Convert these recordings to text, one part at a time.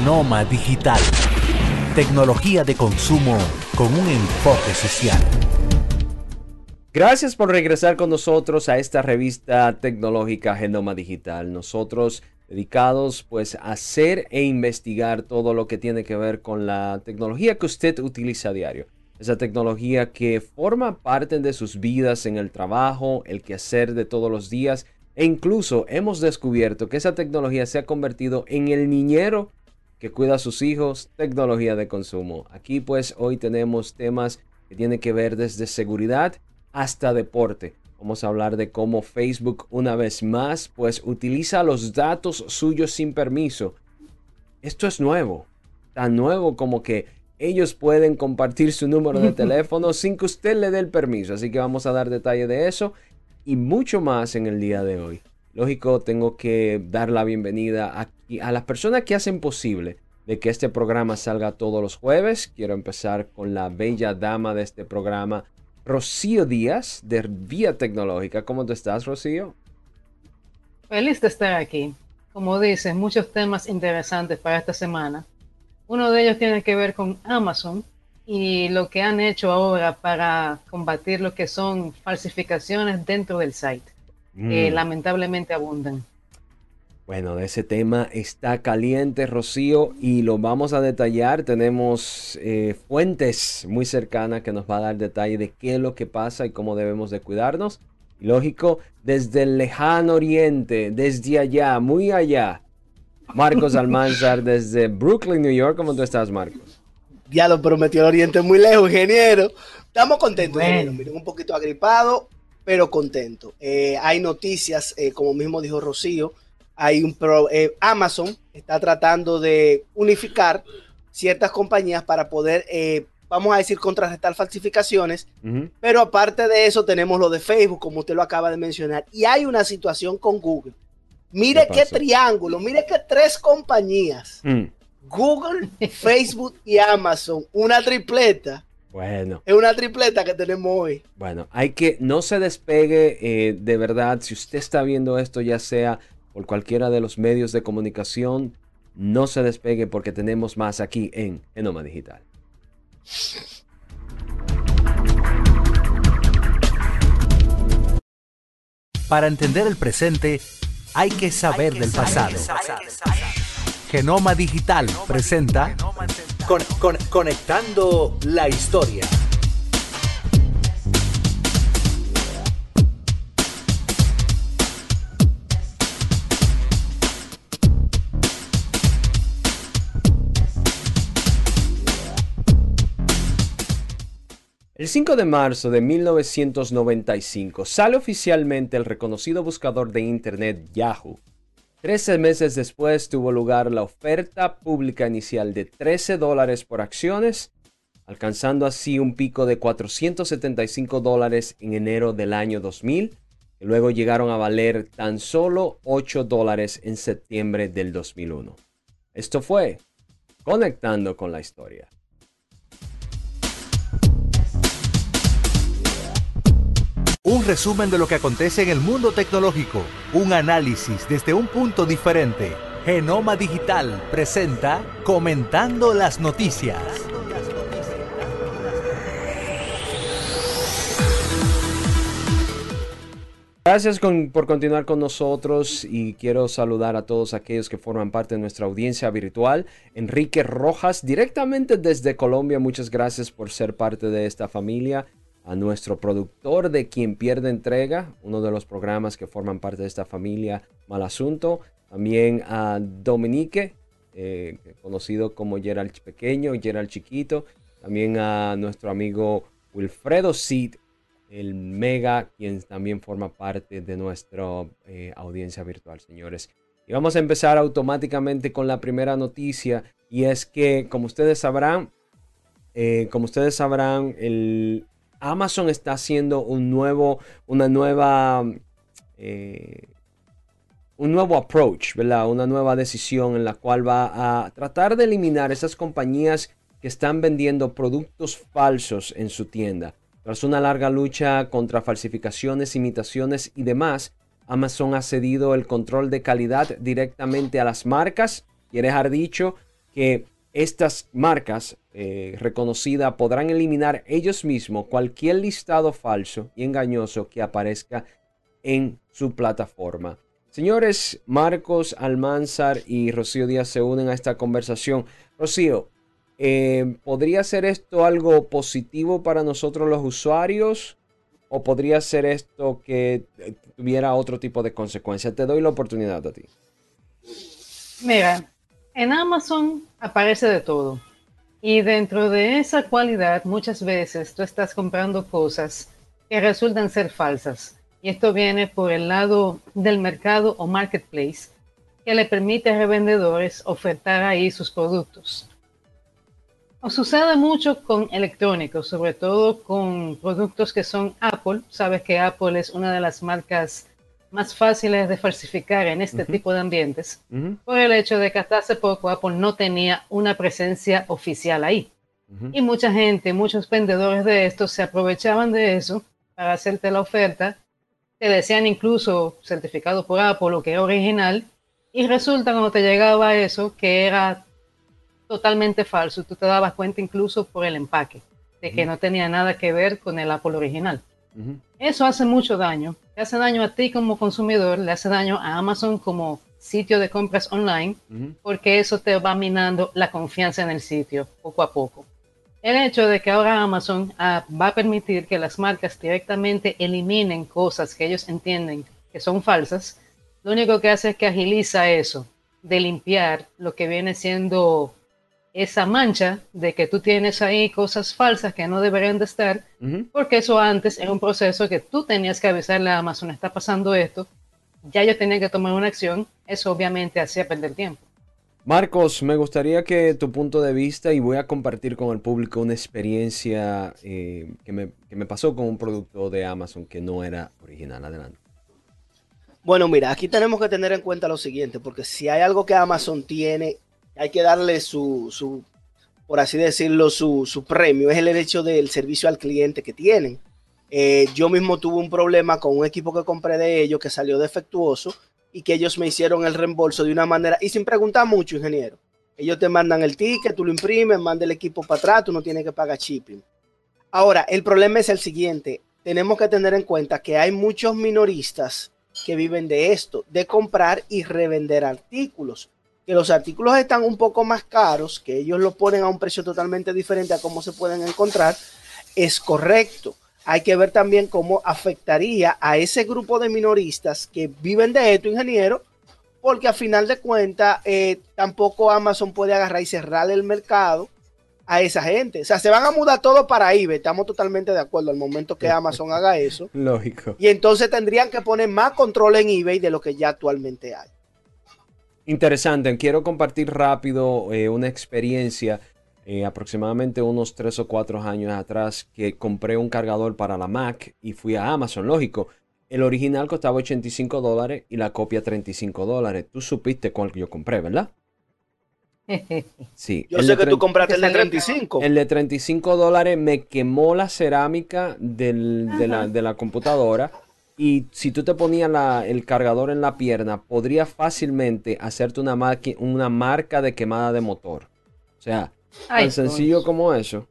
Genoma Digital. Tecnología de consumo con un enfoque social. Gracias por regresar con nosotros a esta revista tecnológica Genoma Digital. Nosotros dedicados pues a hacer e investigar todo lo que tiene que ver con la tecnología que usted utiliza a diario. Esa tecnología que forma parte de sus vidas en el trabajo, el quehacer de todos los días e incluso hemos descubierto que esa tecnología se ha convertido en el niñero que cuida a sus hijos, tecnología de consumo. Aquí pues hoy tenemos temas que tienen que ver desde seguridad hasta deporte. Vamos a hablar de cómo Facebook una vez más pues utiliza los datos suyos sin permiso. Esto es nuevo, tan nuevo como que ellos pueden compartir su número de teléfono sin que usted le dé el permiso. Así que vamos a dar detalle de eso y mucho más en el día de hoy. Lógico, tengo que dar la bienvenida a, las personas que hacen posible de que este programa salga todos los jueves. Quiero empezar con la bella dama de este programa, Rocío Díaz, de Vía Tecnológica. ¿Cómo te estás, Rocío? Feliz de estar aquí. Como dices, muchos temas interesantes para esta semana. Uno de ellos tiene que ver con Amazon y lo que han hecho ahora para combatir lo que son falsificaciones dentro del site, que mm. lamentablemente abundan. Bueno, ese tema está caliente, Rocío, y lo vamos a detallar. Tenemos eh, fuentes muy cercanas que nos va a dar detalle de qué es lo que pasa y cómo debemos de cuidarnos. Y lógico, desde el lejano oriente, desde allá, muy allá. Marcos Almanzar desde Brooklyn, New York. ¿Cómo tú estás, Marcos? Ya lo prometió el oriente muy lejos, ingeniero. Estamos contentos, Miren, un poquito agripado, pero contento. Eh, hay noticias, eh, como mismo dijo Rocío, hay un eh, Amazon está tratando de unificar ciertas compañías para poder, eh, vamos a decir, contrarrestar falsificaciones. Pero aparte de eso, tenemos lo de Facebook, como usted lo acaba de mencionar. Y hay una situación con Google. Mire qué, triángulo, mire qué tres compañías. Mm. Google, Facebook y Amazon. Una tripleta. Bueno. Es una tripleta que tenemos hoy. Bueno, hay que, no se despegue eh, de verdad. Si usted está viendo esto, ya sea por cualquiera de los medios de comunicación, no se despegue porque tenemos más aquí en Genoma Digital. Para entender el presente, hay que saber del pasado. Genoma Digital presenta Conectando la Historia. El 5 de marzo de 1995 sale oficialmente el reconocido buscador de Internet Yahoo. Trece meses después tuvo lugar la oferta pública inicial de 13 dólares por acciones, alcanzando así un pico de 475 dólares en enero del año 2000, y luego llegaron a valer tan solo 8 dólares en septiembre del 2001. Esto fue Conectando con la Historia. Un resumen de lo que acontece en el mundo tecnológico. Un análisis desde un punto diferente. Genoma Digital presenta Comentando las Noticias. Gracias por continuar con nosotros y quiero saludar a todos aquellos que forman parte de nuestra audiencia virtual. Enrique Rojas, directamente desde Colombia, muchas gracias por ser parte de esta familia a nuestro productor de Quien Pierde Entrega, uno de los programas que forman parte de esta familia Mal Asunto. También a Dominique, eh, conocido como Gerald Pequeño, Gerald Chiquito. También a nuestro amigo Wilfredo Cid, el Mega, quien también forma parte de nuestra eh, audiencia virtual, señores. Y vamos a empezar automáticamente con la primera noticia. Y es que, como ustedes sabrán, eh, como ustedes sabrán, el, Amazon está haciendo un nuevo, una nueva, eh, un nuevo approach, ¿verdad? Una nueva decisión en la cual va a tratar de eliminar esas compañías que están vendiendo productos falsos en su tienda. Tras una larga lucha contra falsificaciones, imitaciones y demás, Amazon ha cedido el control de calidad directamente a las marcas. Quiere dejar dicho que estas marcas eh, reconocidas podrán eliminar ellos mismos cualquier listado falso y engañoso que aparezca en su plataforma. Señores, Marcos Almanzar y Rocío Díaz se unen a esta conversación. Rocío, eh, ¿podría ser esto algo positivo para nosotros los usuarios? ¿O podría ser esto que eh, tuviera otro tipo de consecuencias? Te doy la oportunidad a ti. Mira, en Amazon aparece de todo. Y dentro de esa cualidad, muchas veces tú estás comprando cosas que resultan ser falsas. Y esto viene por el lado del mercado o marketplace, que le permite a revendedores ofertar ahí sus productos. O sucede mucho con electrónicos, sobre todo con productos que son Apple. Sabes que Apple es una de las marcas más fáciles de falsificar en este tipo de ambientes, por el hecho de que hasta hace poco Apple no tenía una presencia oficial ahí. Y mucha gente, muchos vendedores de estos se aprovechaban de eso para hacerte la oferta, te decían incluso certificado por Apple o que era original, y resulta cuando te llegaba eso que era totalmente falso, tú te dabas cuenta incluso por el empaque, de que no tenía nada que ver con el Apple original. Eso hace mucho daño. Le hace daño a ti como consumidor, le hace daño a Amazon como sitio de compras online, porque eso te va minando la confianza en el sitio poco a poco. El hecho de que ahora Amazon ah, va a permitir que las marcas directamente eliminen cosas que ellos entienden que son falsas, lo único que hace es que agiliza eso, de limpiar lo que viene siendo esa mancha de que tú tienes ahí cosas falsas que no deberían de estar, porque eso antes era un proceso que tú tenías que avisarle a Amazon, está pasando esto, ya yo tenía que tomar una acción, eso obviamente hacía perder tiempo. Marcos, me gustaría que tu punto de vista, y voy a compartir con el público una experiencia eh, que, me, que me pasó con un producto de Amazon que no era original. Adelante. Bueno, mira, aquí tenemos que tener en cuenta lo siguiente, porque si hay algo que Amazon tiene hay que darle su, su por así decirlo, su, su, premio, es el hecho del servicio al cliente que tienen. Eh, yo mismo tuve un problema con un equipo que compré de ellos que salió defectuoso y que ellos me hicieron el reembolso de una manera, y sin preguntar mucho, ingeniero. Ellos te mandan el ticket, tú lo imprimes, manda el equipo para atrás, tú no tienes que pagar shipping. Ahora, el problema es el siguiente, tenemos que tener en cuenta que hay muchos minoristas que viven de esto, de comprar y revender artículos que los artículos están un poco más caros, que ellos lo ponen a un precio totalmente diferente a cómo se pueden encontrar, es correcto. Hay que ver también cómo afectaría a ese grupo de minoristas que viven de esto, ingeniero, porque a final de cuentas eh, tampoco Amazon puede agarrar y cerrar el mercado a esa gente. O sea, se van a mudar todo para eBay. Estamos totalmente de acuerdo al momento que Amazon haga eso. Lógico. Y entonces tendrían que poner más control en eBay de lo que ya actualmente hay. Interesante, quiero compartir rápido eh, una experiencia. Eh, aproximadamente unos 3 o 4 años atrás que compré un cargador para la Mac y fui a Amazon, lógico. El original costaba 85 dólares y la copia 35 dólares. Tú supiste cuál yo compré, ¿verdad? Sí. Yo sé que tú compraste el de 35. El de 35 dólares me quemó la cerámica de, la, de la computadora y si tú te ponías el cargador en la pierna, podría fácilmente hacerte una, una marca de quemada de motor. O sea, tan sencillo como eso.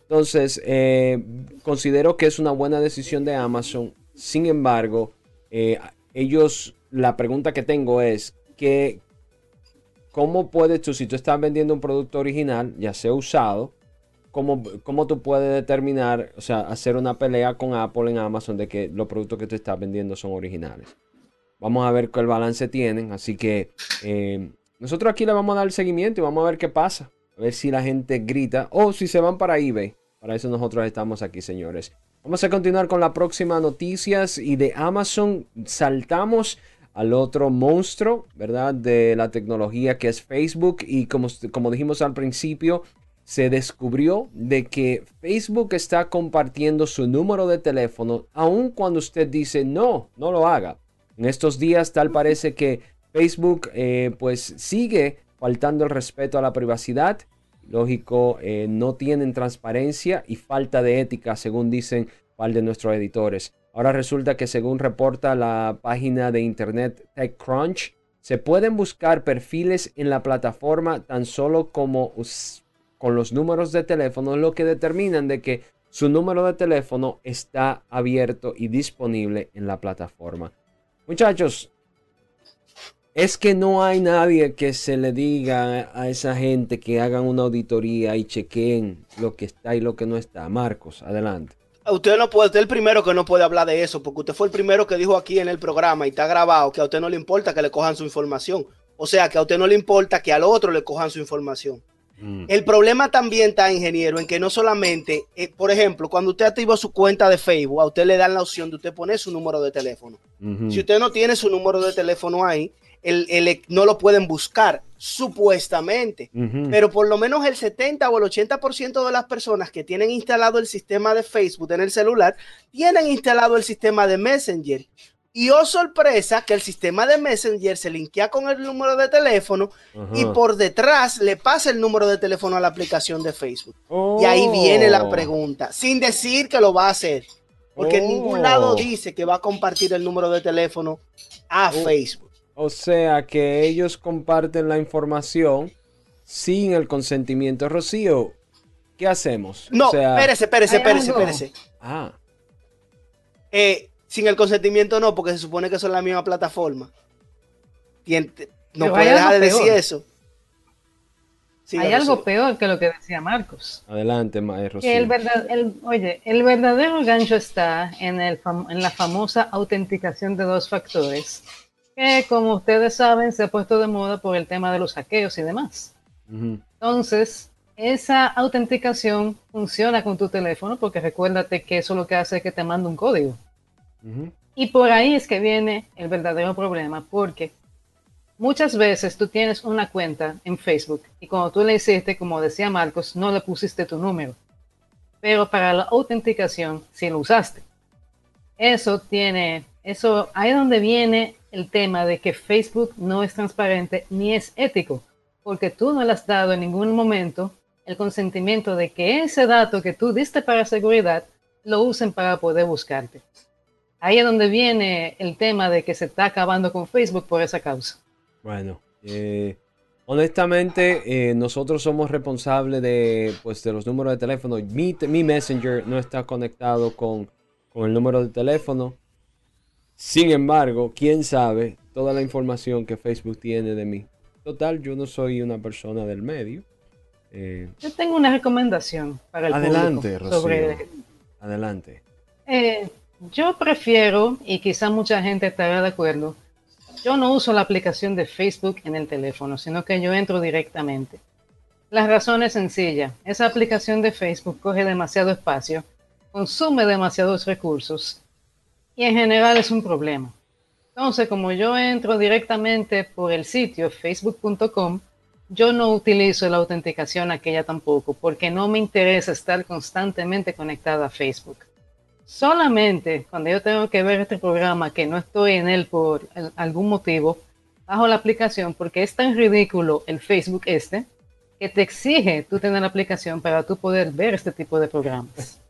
Entonces, eh, considero que es una buena decisión de Amazon. Sin embargo, eh, ellos, la pregunta que tengo es que, ¿cómo puedes tú, si tú estás vendiendo un producto original, ya sea usado, ¿cómo, tú puedes determinar, o sea, hacer una pelea con Apple en Amazon de que los productos que tú estás vendiendo son originales? Vamos a ver qué balance tienen. Así que eh, nosotros aquí le vamos a dar seguimiento y vamos a ver qué pasa. A ver si la gente grita o si se van para eBay. Para eso nosotros estamos aquí, señores. Vamos a continuar con la próxima noticias y de Amazon saltamos al otro monstruo, ¿verdad? De la tecnología que es Facebook y como, como dijimos al principio, se descubrió de que Facebook está compartiendo su número de teléfono aun cuando usted dice no, no lo haga. En estos días tal parece que Facebook eh, pues sigue faltando el respeto a la privacidad. Lógico, eh, no tienen transparencia y falta de ética según dicen par de nuestros editores. Ahora resulta que según reporta la página de internet TechCrunch, Se pueden buscar perfiles en la plataforma tan solo como con los números de teléfono, lo que determinan de que su número de teléfono está abierto y disponible en la plataforma. Muchachos, es que no hay nadie que se le diga a esa gente que hagan una auditoría y chequeen lo que está y lo que no está. Marcos, adelante. Usted no puede, usted es el primero que no puede hablar de eso, porque usted fue el primero que dijo aquí en el programa y está grabado que a usted no le importa que le cojan su información. O sea, que a usted no le importa que al otro le cojan su información. Mm. El problema también está, ingeniero, en que no solamente, eh, por ejemplo, cuando usted activa su cuenta de Facebook, a usted le dan la opción de usted poner su número de teléfono. Si usted no tiene su número de teléfono ahí, el, no lo pueden buscar, supuestamente. Pero por lo menos el 70 o el 80% de las personas que tienen instalado el sistema de Facebook en el celular, tienen instalado el sistema de Messenger. Y oh sorpresa que el sistema de Messenger se linkea con el número de teléfono y por detrás le pasa el número de teléfono a la aplicación de Facebook. Y ahí viene la oh. pregunta, sin decir que lo va a hacer. Porque en ningún lado oh. dice que va a compartir el número de teléfono a oh. Facebook. O sea que ellos comparten la información sin el consentimiento. Rocío, ¿qué hacemos? No, espérese, espérese, espérese, espérese. Ah. Eh, sin el consentimiento no, porque se supone que son la misma plataforma. no puede dejar de decir eso. hay algo peor que lo que decía Marcos. Adelante, maestro. El oye, el verdadero gancho está en, el en la famosa autenticación de dos factores que como ustedes saben se ha puesto de moda por el tema de los hackeos y demás. Entonces, esa autenticación funciona con tu teléfono porque recuérdate que eso lo que hace es que te manda un código. Y por ahí es que viene el verdadero problema porque muchas veces tú tienes una cuenta en Facebook y cuando tú le hiciste, como decía Marcos, no le pusiste tu número. Pero para la autenticación sí lo usaste. Eso tiene, eso, ahí donde viene el tema de que Facebook no es transparente ni es ético, porque tú no le has dado en ningún momento el consentimiento de que ese dato que tú diste para seguridad lo usen para poder buscarte. Ahí es donde viene el tema de que se está acabando con Facebook por esa causa. Bueno, eh, honestamente, eh, nosotros somos responsables de, pues, de los números de teléfono. Mi, mi Messenger no está conectado con, con el número de teléfono. Sin embargo, quién sabe toda la información que Facebook tiene de mí. Total, yo no soy una persona del medio. Eh, yo tengo una recomendación para el adelante, Rocío. Adelante. Eh, yo prefiero, y quizá mucha gente estará de acuerdo, yo no uso la aplicación de Facebook en el teléfono, sino que yo entro directamente. La razón es sencilla. Esa aplicación de Facebook coge demasiado espacio, consume demasiados recursos y en general es un problema. Entonces, como yo entro directamente por el sitio facebook.com, yo no utilizo la autenticación aquella tampoco, porque no me interesa estar constantemente conectada a Facebook. Solamente cuando yo tengo que ver este programa que no estoy en él por algún motivo, bajo la aplicación porque es tan ridículo el Facebook este que te exige tú tener la aplicación para tú poder ver este tipo de programas.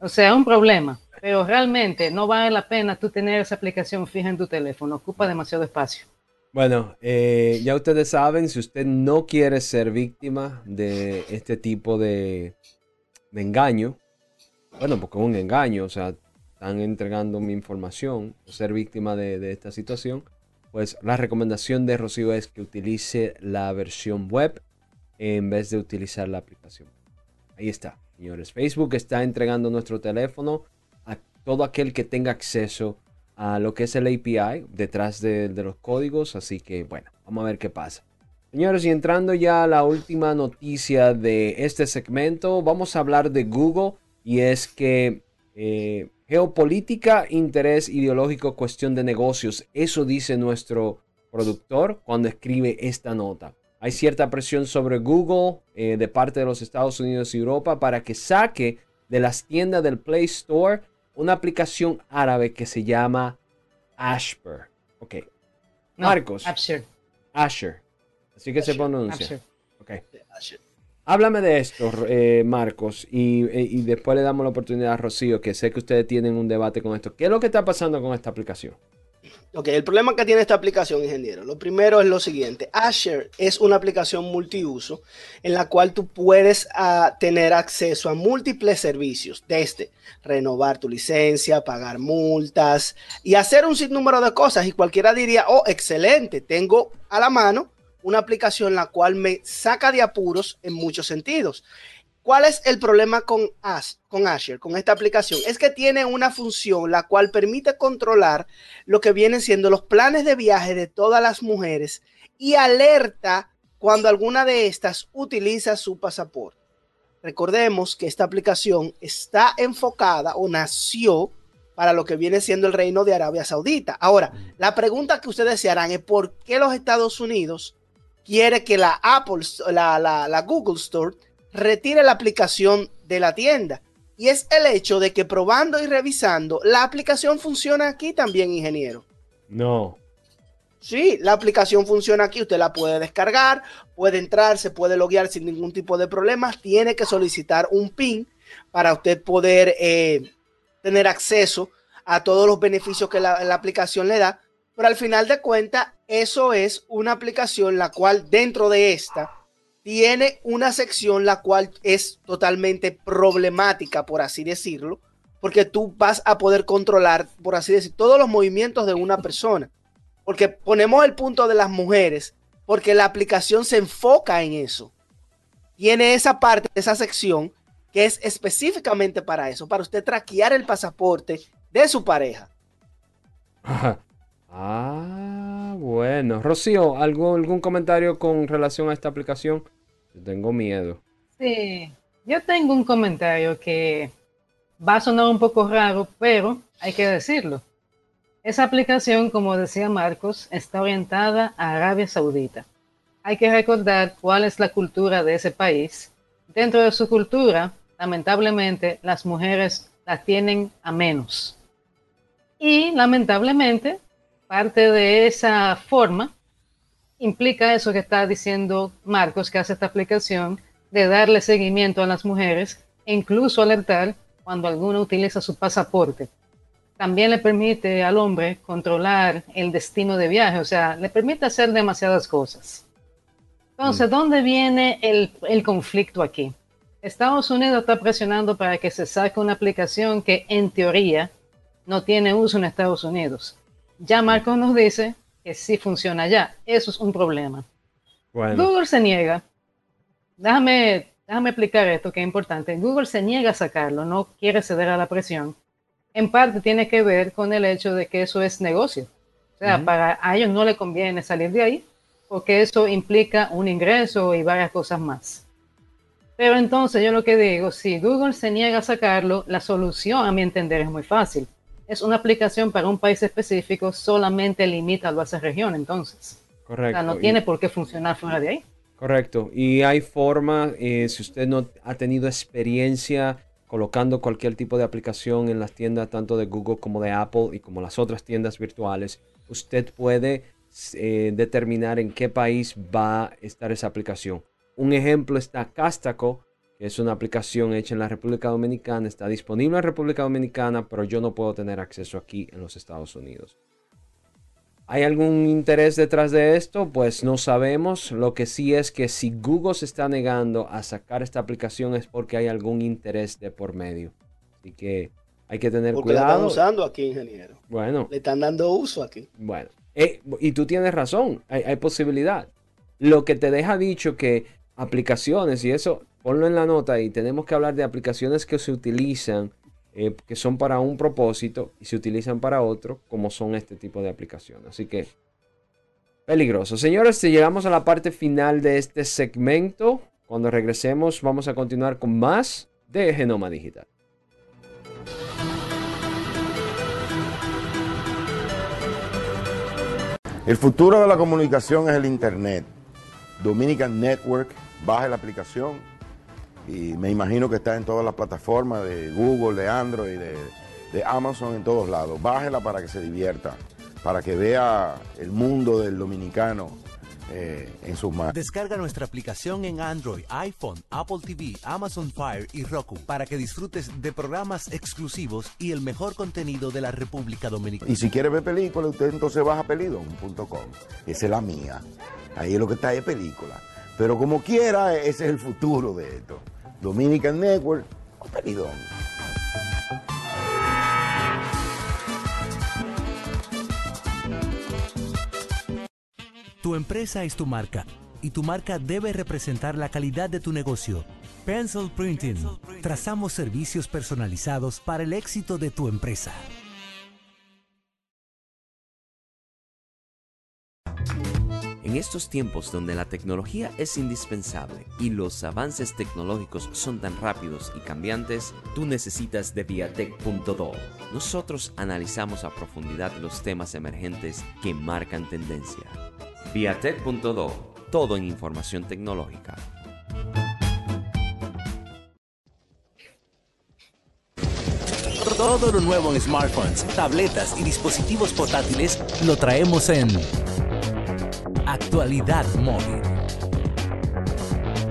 O sea, un problema pero realmente no vale la pena tú tener esa aplicación fija en tu teléfono, ocupa demasiado espacio. Bueno, eh, ya ustedes saben, si usted no quiere ser víctima de este tipo de, engaño, bueno, porque es un engaño, o sea, están entregando mi información, ser víctima de, de esta situación, pues la recomendación de Rocío es que utilice la versión web en vez de utilizar la aplicación. Ahí está, señores. Facebook está entregando nuestro teléfono todo aquel que tenga acceso a lo que es el API detrás de, los códigos. Así que bueno, vamos a ver qué pasa. Señores, y entrando ya a la última noticia de este segmento, vamos a hablar de Google y es que eh, geopolítica, interés ideológico, cuestión de negocios. Eso dice nuestro productor cuando escribe esta nota. Hay cierta presión sobre Google eh, de parte de los Estados Unidos y Europa para que saque de las tiendas del Play Store una aplicación árabe que se llama Ashper. Ok. Marcos. Asher. Asher. Así que se pronuncia. Ok. Háblame de esto, eh, Marcos, y, eh, y, después le damos la oportunidad a Rocío, que sé que ustedes tienen un debate con esto. ¿Qué es lo que está pasando con esta aplicación? Ok, el problema que tiene esta aplicación, ingeniero, lo primero es lo siguiente. Azure es una aplicación multiuso en la cual tú puedes uh, tener acceso a múltiples servicios, desde renovar tu licencia, pagar multas y hacer un sinnúmero de cosas. Y cualquiera diría, oh, excelente, tengo a la mano una aplicación la cual me saca de apuros en muchos sentidos. ¿Cuál es el problema con, As, con Azure, con esta aplicación? Es que tiene una función la cual permite controlar lo que vienen siendo los planes de viaje de todas las mujeres y alerta cuando alguna de estas utiliza su pasaporte. Recordemos que esta aplicación está enfocada o nació para lo que viene siendo el reino de Arabia Saudita. Ahora, la pregunta que ustedes se harán es por qué los Estados Unidos quiere que la Apple, la, la, la Google Store retire la aplicación de la tienda. Y es el hecho de que probando y revisando, la aplicación funciona aquí también, ingeniero. No. Sí, la aplicación funciona aquí, usted la puede descargar, puede entrar, se puede loguear sin ningún tipo de problemas, tiene que solicitar un PIN para usted poder eh, tener acceso a todos los beneficios que la, la aplicación le da, pero al final de cuentas, eso es una aplicación la cual dentro de esta tiene una sección la cual es totalmente problemática, por así decirlo, porque tú vas a poder controlar, por así decir, todos los movimientos de una persona. Porque ponemos el punto de las mujeres, porque la aplicación se enfoca en eso. Tiene esa parte, esa sección, que es específicamente para eso, para usted traquear el pasaporte de su pareja. ah, bueno. Rocío, ¿algún comentario con relación a esta aplicación? tengo miedo. Sí, yo tengo un comentario que va a sonar un poco raro, pero hay que decirlo. Esa aplicación, como decía Marcos, está orientada a Arabia Saudita. Hay que recordar cuál es la cultura de ese país. Dentro de su cultura, lamentablemente, las mujeres las tienen a menos. Y lamentablemente, parte de esa forma implica eso que está diciendo Marcos, que hace esta aplicación, de darle seguimiento a las mujeres e incluso alertar cuando alguno utiliza su pasaporte. También le permite al hombre controlar el destino de viaje, o sea, le permite hacer demasiadas cosas. Entonces, mm. ¿dónde viene el, el conflicto aquí? Estados Unidos está presionando para que se saque una aplicación que en teoría no tiene uso en Estados Unidos. Ya Marcos nos dice que sí funciona ya. Eso es un problema. Google se niega. Déjame, déjame explicar esto que es importante. Google se niega a sacarlo, no quiere ceder a la presión. En parte tiene que ver con el hecho de que eso es negocio. O sea, para a ellos no le conviene salir de ahí porque eso implica un ingreso y varias cosas más. Pero entonces yo lo que digo, si Google se niega a sacarlo, la solución a mi entender es muy fácil es una aplicación para un país específico, solamente limita a esa región, entonces. Correcto. O sea, no tiene por qué funcionar fuera de ahí. Correcto. Y hay forma, eh, si usted no ha tenido experiencia colocando cualquier tipo de aplicación en las tiendas tanto de Google como de Apple y como las otras tiendas virtuales, usted puede eh, determinar en qué país va a estar esa aplicación. Un ejemplo está Castaco, es una aplicación hecha en la República Dominicana, está disponible en la República Dominicana, pero yo no puedo tener acceso aquí en los Estados Unidos. ¿Hay algún interés detrás de esto? Pues no sabemos. Lo que sí es que si Google se está negando a sacar esta aplicación es porque hay algún interés de por medio. Así que hay que tener porque cuidado. La están usando aquí, ingeniero. Bueno. Le están dando uso aquí. Bueno. Eh, y tú tienes razón. Hay, hay posibilidad. Lo que te deja dicho que aplicaciones y eso ponlo en la nota y tenemos que hablar de aplicaciones que se utilizan, eh, que son para un propósito y se utilizan para otro, como son este tipo de aplicaciones. Así que, peligroso. Señores, si llegamos a la parte final de este segmento, cuando regresemos vamos a continuar con más de Genoma Digital. El futuro de la comunicación es el Internet. Dominican Network, baja la aplicación y me imagino que está en todas las plataformas de Google, de Android, de, de Amazon, en todos lados. Bájela para que se divierta, para que vea el mundo del dominicano eh, en sus manos. Descarga nuestra aplicación en Android, iPhone, Apple TV, Amazon Fire y Roku para que disfrutes de programas exclusivos y el mejor contenido de la República Dominicana. Y si quiere ver películas, usted entonces baja pelidon.com. Esa es la mía. Ahí es lo que está de película. Pero como quiera, ese es el futuro de esto. Dominican Network o Pelidón. Tu empresa es tu marca y tu marca debe representar la calidad de tu negocio. Pencil Printing. Trazamos servicios personalizados para el éxito de tu empresa. En estos tiempos donde la tecnología es indispensable y los avances tecnológicos son tan rápidos y cambiantes, tú necesitas de Viatech.do. Nosotros analizamos a profundidad los temas emergentes que marcan tendencia. Viatech.do, todo en información tecnológica. Todo lo nuevo en smartphones, tabletas y dispositivos portátiles lo traemos en Actualidad Móvil.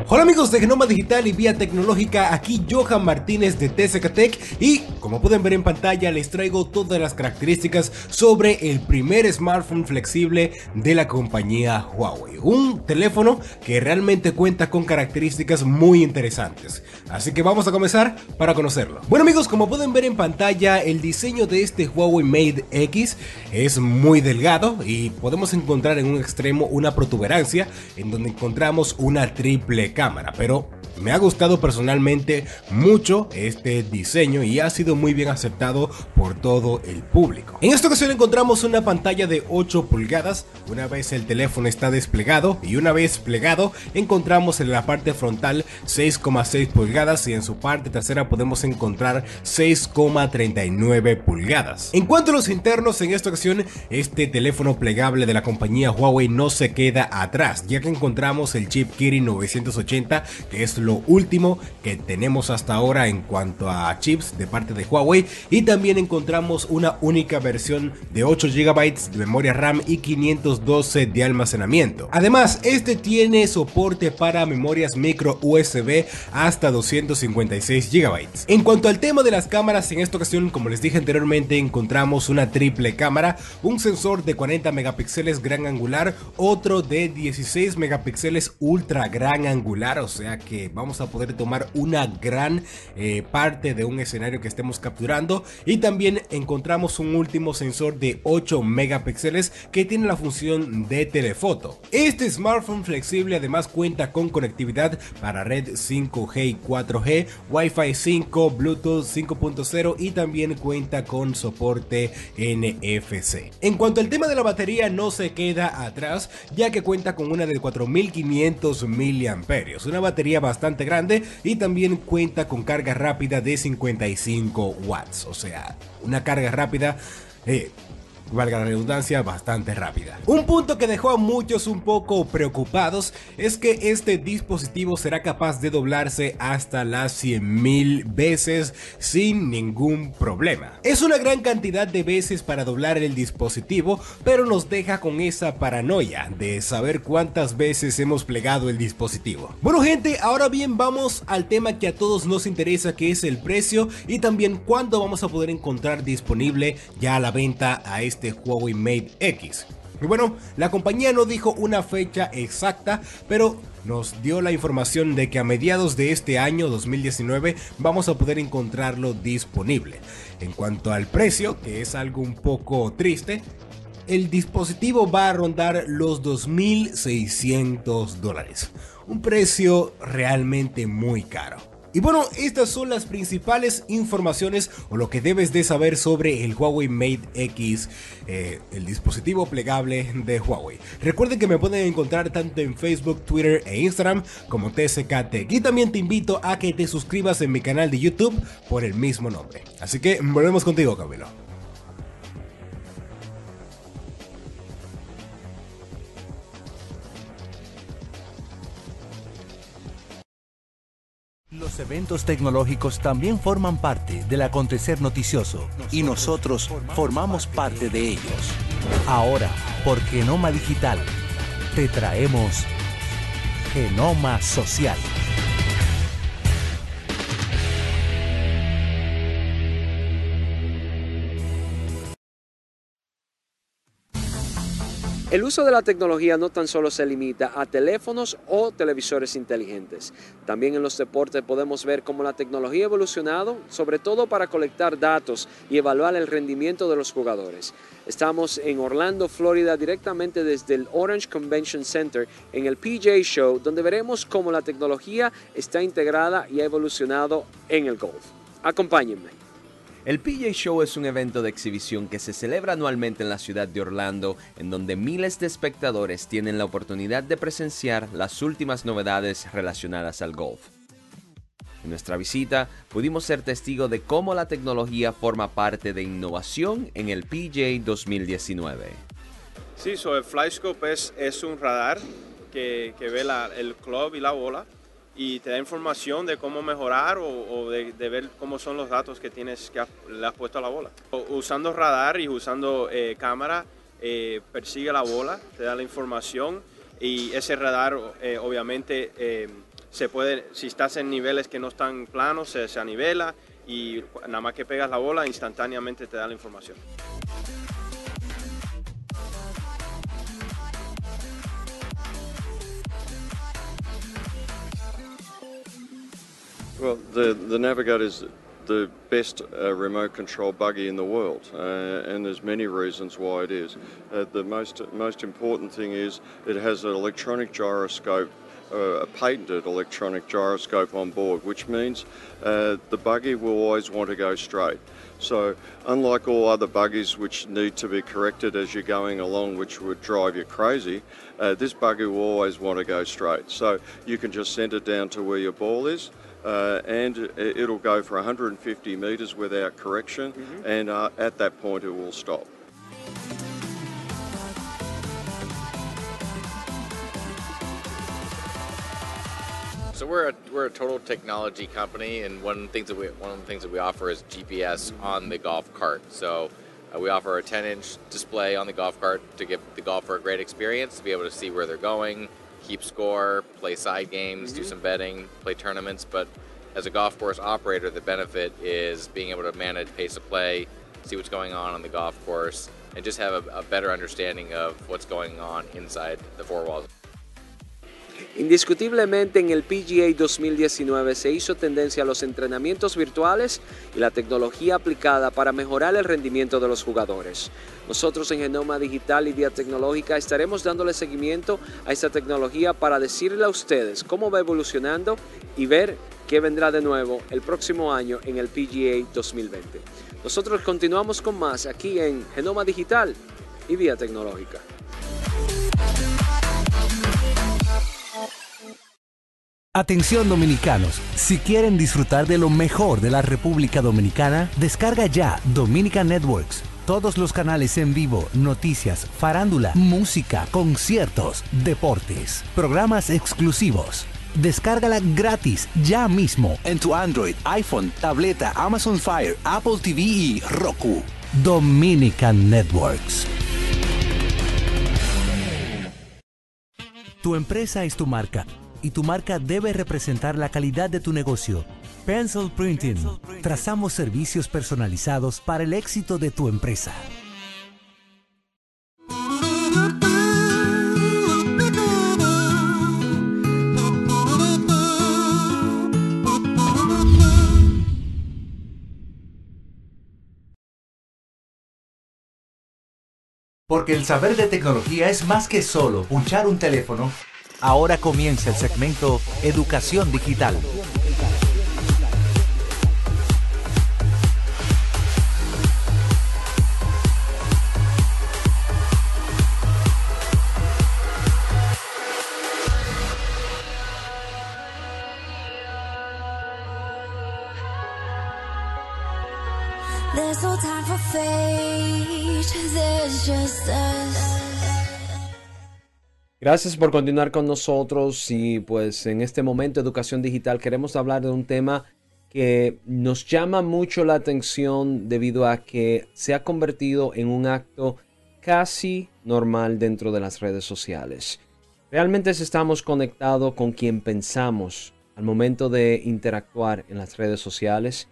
Hola amigos de Genoma Digital y Vía Tecnológica, aquí Johan Martínez de Tech y como pueden ver en pantalla les traigo todas las características sobre el primer smartphone flexible de la compañía Huawei. Un teléfono que realmente cuenta con características muy interesantes. Así que vamos a comenzar para conocerlo. Bueno amigos, como pueden ver en pantalla el diseño de este Huawei Mate X es muy delgado y podemos encontrar en un extremo una protuberancia en donde encontramos una triple cámara, pero me ha gustado personalmente mucho este diseño y ha sido muy bien aceptado por todo el público. En esta ocasión encontramos una pantalla de 8 pulgadas, una vez el teléfono está desplegado y una vez plegado encontramos en la parte frontal 6,6 pulgadas y en su parte trasera podemos encontrar 6,39 pulgadas. En cuanto a los internos, en esta ocasión este teléfono plegable de la compañía Huawei no se queda atrás, ya que encontramos el chip Kirin 980 que es lo último que tenemos hasta ahora en cuanto a chips de parte de Huawei y también encontramos una única versión de 8 GB de memoria RAM y 512 de almacenamiento. Además, este tiene soporte para memorias micro USB hasta 256 GB. En cuanto al tema de las cámaras, en esta ocasión, como les dije anteriormente, encontramos una triple cámara, un sensor de 40 megapíxeles gran angular, otro de 16 megapíxeles ultra gran angular, o sea que vamos a poder tomar una gran eh, parte de un escenario que estemos capturando y también encontramos un último sensor de 8 megapíxeles que tiene la función de telefoto. Este smartphone flexible además cuenta con conectividad para red 5G y 4G, Wi-Fi 5, Bluetooth 5.0 y también cuenta con soporte NFC. En cuanto al tema de la batería no se queda atrás ya que cuenta con una de 4500 mAh, una batería bastante grande y también cuenta con carga rápida de 55 watts, o sea, una carga rápida eh, valga la redundancia, bastante rápida. Un punto que dejó a muchos un poco preocupados es que este dispositivo será capaz de doblarse hasta las 100.000 veces sin ningún problema. Es una gran cantidad de veces para doblar el dispositivo, pero nos deja con esa paranoia de saber cuántas veces hemos plegado el dispositivo. Bueno gente, ahora bien vamos al tema que a todos nos interesa que es el precio y también cuándo vamos a poder encontrar disponible ya a la venta a este Huawei Mate X. Y bueno, la compañía no dijo una fecha exacta, pero nos dio la información de que a mediados de este año 2019 vamos a poder encontrarlo disponible. En cuanto al precio, que es algo un poco triste, el dispositivo va a rondar los 2.600 dólares. Un precio realmente muy caro. Y bueno, estas son las principales informaciones o lo que debes de saber sobre el Huawei Mate X, eh, el dispositivo plegable de Huawei. Recuerden que me pueden encontrar tanto en Facebook, Twitter e Instagram como TSK Tech. Y también te invito a que te suscribas en mi canal de YouTube por el mismo nombre. Así que volvemos contigo, Camilo. Los eventos tecnológicos también forman parte del acontecer noticioso y nosotros formamos parte de ellos. Ahora, por Genoma Digital, te traemos Genoma Social. El uso de la tecnología no tan solo se limita a teléfonos o televisores inteligentes. También en los deportes podemos ver cómo la tecnología ha evolucionado, sobre todo para colectar datos y evaluar el rendimiento de los jugadores. Estamos en Orlando, Florida, directamente desde el Orange Convention Center en el PJ Show, donde veremos cómo la tecnología está integrada y ha evolucionado en el golf. Acompáñenme. El PJ Show es un evento de exhibición que se celebra anualmente en la ciudad de Orlando, en donde miles de espectadores tienen la oportunidad de presenciar las últimas novedades relacionadas al golf. En nuestra visita pudimos ser testigo de cómo la tecnología forma parte de innovación en el PJ 2019. Sí, el FlyScope es, es un radar que, ve el club y la bola y te da información de cómo mejorar o, de, ver cómo son los datos que tienes que le has puesto a la bola. usando radar y usando eh, cámara, eh, persigue la bola, te da la información y ese radar eh, obviamente se puede, si estás en niveles que no están planos, se, se anivela y nada más que pegas la bola, instantáneamente te da la información. Well, the, the Navigator is the best uh, remote control buggy in the world, uh, and there's many reasons why it is. Uh, the most most important thing is it has an electronic gyroscope, uh, a patented electronic gyroscope on board, which means uh, the buggy will always want to go straight. So, unlike all other buggies which need to be corrected as you're going along, which would drive you crazy, uh, this buggy will always want to go straight. So, you can just send it down to where your ball is uh, and it'll go for 150 metres without correction, mm-hmm. and uh, at that point it will stop. So we're a, we're a total technology company, and one of the things that we one of the things that we offer is GPS on the golf cart. So uh, we offer a 10-inch display on the golf cart to give the golfer a great experience, to be able to see where they're going, keep score, play side games, mm-hmm. do some betting, play tournaments. But as a golf course operator, the benefit is being able to manage pace of play, see what's going on on the golf course, and just have a, a better understanding of what's going on inside the four walls. Indiscutiblemente en el PGA 2019 se hizo tendencia a los entrenamientos virtuales y la tecnología aplicada para mejorar el rendimiento de los jugadores. Nosotros en Genoma Digital y Vía Tecnológica estaremos dándole seguimiento a esta tecnología para decirle a ustedes cómo va evolucionando y ver qué vendrá de nuevo el próximo año en el PGA 2020. Nosotros continuamos con más aquí en Genoma Digital y Vía Tecnológica. Atención dominicanos, si quieren disfrutar de lo mejor de la República Dominicana, descarga ya Dominican Networks. Todos los canales en vivo, noticias, farándula, música, conciertos, deportes, programas exclusivos. Descárgala gratis ya mismo en tu Android, iPhone, tableta, Amazon Fire, Apple TV y Roku. Dominican Networks. Tu empresa es tu marca y tu marca debe representar la calidad de tu negocio. Pencil Printing. Trazamos servicios personalizados para el éxito de tu empresa. Porque el saber de tecnología es más que solo punchar un teléfono Ahora comienza el segmento Educación Digital. Gracias por continuar con nosotros y pues en este momento Educación Digital queremos hablar de un tema que nos llama mucho la atención debido a que se ha convertido en un acto casi normal dentro de las redes sociales. ¿Realmente estamos conectados con quien pensamos al momento de interactuar en las redes sociales?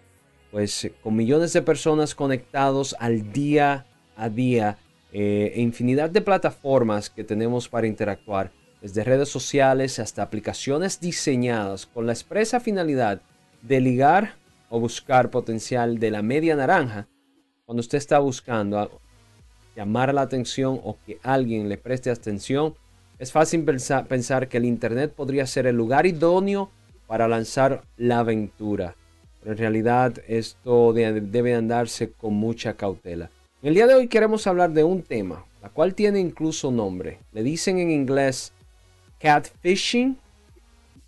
Pues con millones de personas conectados al día a día eh, e infinidad de plataformas que tenemos para interactuar, desde redes sociales hasta aplicaciones diseñadas con la expresa finalidad de ligar o buscar potencial de la media naranja, cuando usted está buscando llamar la atención o que alguien le preste atención, es fácil pensar, que el Internet podría ser el lugar idóneo para lanzar la aventura. Pero en realidad esto debe andarse con mucha cautela. El día de hoy queremos hablar de un tema, la cual tiene incluso nombre. Le dicen en inglés catfishing.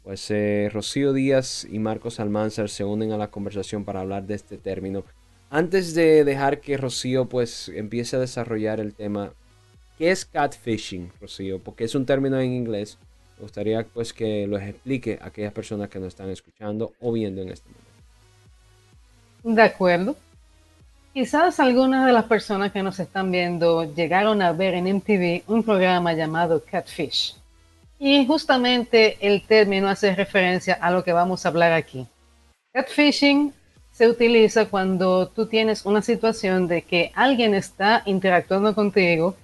Pues eh, Rocío Díaz y Marcos Almanzar se unen a la conversación para hablar de este término. Antes de dejar que Rocío pues empiece a desarrollar el tema, ¿Qué es catfishing, Rocío? Porque es un término en inglés. Me gustaría pues que lo explique a aquellas personas que nos están escuchando o viendo en este momento. De acuerdo. Quizás algunas de las personas que nos están viendo llegaron a ver en MTV un programa llamado Catfish. Y justamente el término hace referencia a lo que vamos a hablar aquí. Catfishing se utiliza cuando tú tienes una situación de que alguien está interactuando contigo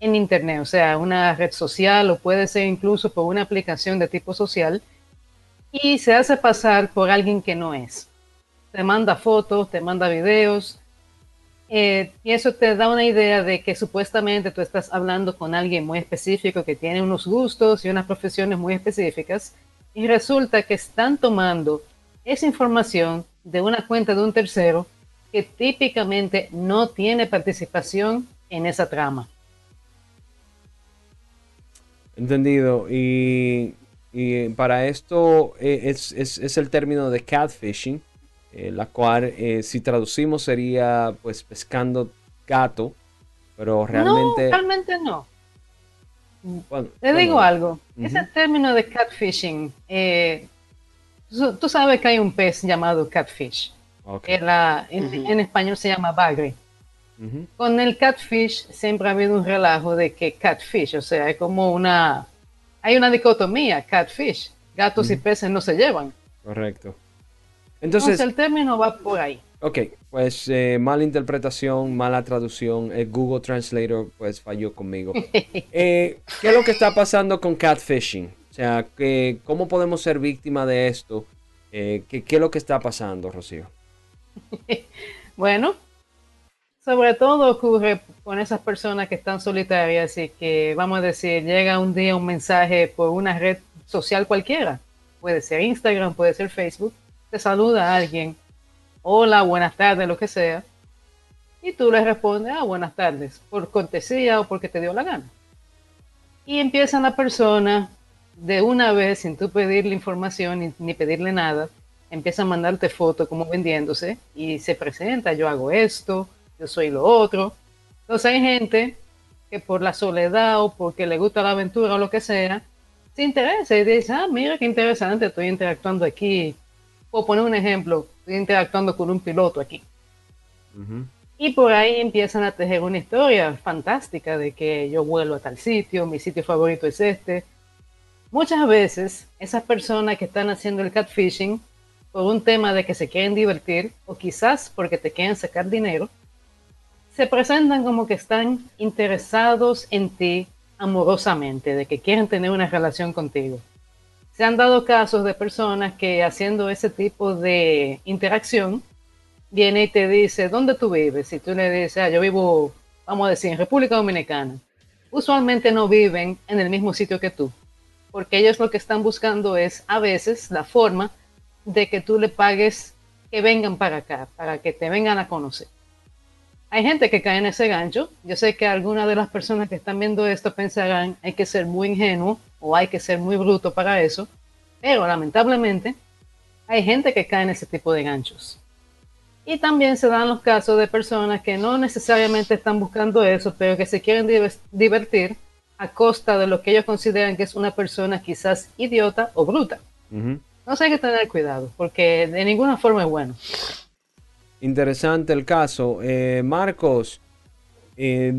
en Internet, o sea, una red social o puede ser incluso por una aplicación de tipo social y se hace pasar por alguien que no es. Te manda fotos, te manda videos eh, y eso te da una idea de que supuestamente tú estás hablando con alguien muy específico que tiene unos gustos y unas profesiones muy específicas y resulta que están tomando esa información de una cuenta de un tercero que típicamente no tiene participación en esa trama. Entendido. Y, para esto eh, es, el término de catfishing, eh, la cual eh, si traducimos sería pues pescando gato, pero realmente... No, realmente no. Te digo algo, ese término de catfishing, tú, sabes que hay un pez llamado catfish, que en, español se llama bagre. Con el catfish siempre ha habido un relajo de que catfish, o sea, es como una... Hay una dicotomía, catfish. Gatos y peces no se llevan. Correcto. Entonces, el término va por ahí. Ok, pues eh, mala interpretación, mala traducción. El Google Translator pues falló conmigo. Eh, ¿Qué es lo que está pasando con catfishing? O sea, que, ¿cómo podemos ser víctima de esto? Eh, ¿qué, ¿Qué es lo que está pasando, Rocío? bueno, sobre todo ocurre con esas personas que están solitarias y que, vamos a decir, llega un día un mensaje por una red social cualquiera. Puede ser Instagram, puede ser Facebook. Te saluda a alguien. Hola, buenas tardes, lo que sea. Y tú le respondes, ah, buenas tardes, por cortesía o porque te dio la gana. Y empieza la persona de una vez, sin tú pedirle información ni, ni pedirle nada, empieza a mandarte fotos como vendiéndose y se presenta, yo hago esto, yo soy lo otro. Entonces hay gente que por la soledad o porque le gusta la aventura o lo que sea, se interesa y dice, ah, mira qué interesante, estoy interactuando aquí. Puedo poner un ejemplo, estoy interactuando con un piloto aquí. Y por ahí empiezan a tejer una historia fantástica de que yo vuelo a tal sitio, mi sitio favorito es este. Muchas veces esas personas que están haciendo el catfishing por un tema de que se quieren divertir o quizás porque te quieren sacar dinero, se presentan como que están interesados en ti amorosamente, de que quieren tener una relación contigo. Se han dado casos de personas que haciendo ese tipo de interacción, viene y te dice, ¿dónde tú vives? Y tú le dices, ah, yo vivo, vamos a decir, en República Dominicana. Usualmente no viven en el mismo sitio que tú, porque ellos lo que están buscando es a veces la forma de que tú le pagues que vengan para acá, para que te vengan a conocer hay gente que cae en ese gancho. Yo sé que algunas de las personas que están viendo esto pensarán hay que ser muy ingenuo o hay que ser muy bruto para eso, pero lamentablemente hay gente que cae en ese tipo de ganchos. Y también se dan los casos de personas que no necesariamente están buscando eso, pero que se quieren divertir a costa de lo que ellos consideran que es una persona quizás idiota o bruta. No sé, hay que tener cuidado, porque de ninguna forma es bueno. Interesante el caso. Eh, Marcos, eh,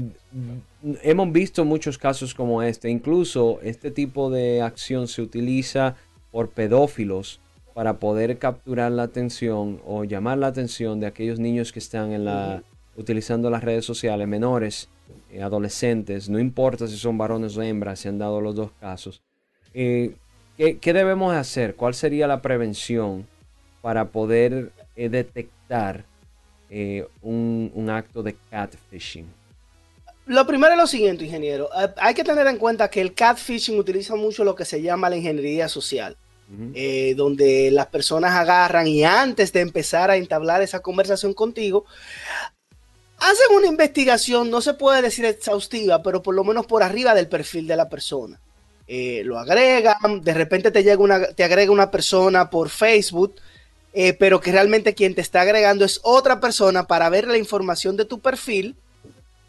hemos visto muchos casos como este. Incluso este tipo de acción se utiliza por pedófilos para poder capturar la atención o llamar la atención de aquellos niños que están utilizando las redes sociales, menores, eh, adolescentes, no importa si son varones o hembras, se han dado los dos casos. ¿qué, debemos hacer? ¿Cuál sería la prevención para poder detectar un, un acto de catfishing? Lo primero es lo siguiente, ingeniero. Hay que tener en cuenta que el catfishing utiliza mucho lo que se llama la ingeniería social. Eh, donde las personas agarran y antes de empezar a entablar esa conversación contigo, hacen una investigación, no se puede decir exhaustiva, pero por lo menos por arriba del perfil de la persona. Eh, lo agregan, de repente te, llega una, te agrega una persona por Facebook, eh, pero que realmente quien te está agregando es otra persona para ver la información de tu perfil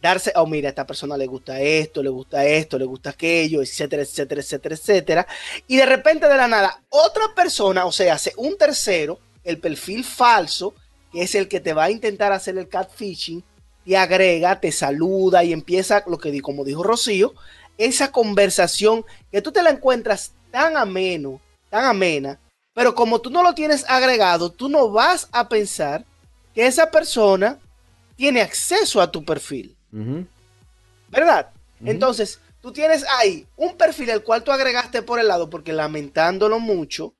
darse, oh, mira, a esta persona le gusta esto, le gusta esto, le gusta aquello, etcétera, etcétera, etcétera, etcétera. Y de repente de la nada, otra persona, o sea, hace un tercero, el perfil falso, que es el que te va a intentar hacer el catfishing, te agrega, te saluda y empieza lo que como dijo Rocío, esa conversación que tú te la encuentras tan ameno, tan amena, pero como tú no lo tienes agregado, tú no vas a pensar que esa persona tiene acceso a tu perfil. ¿Verdad? Entonces, tú tienes ahí un perfil el cual tú agregaste por el lado, porque lamentándolo mucho,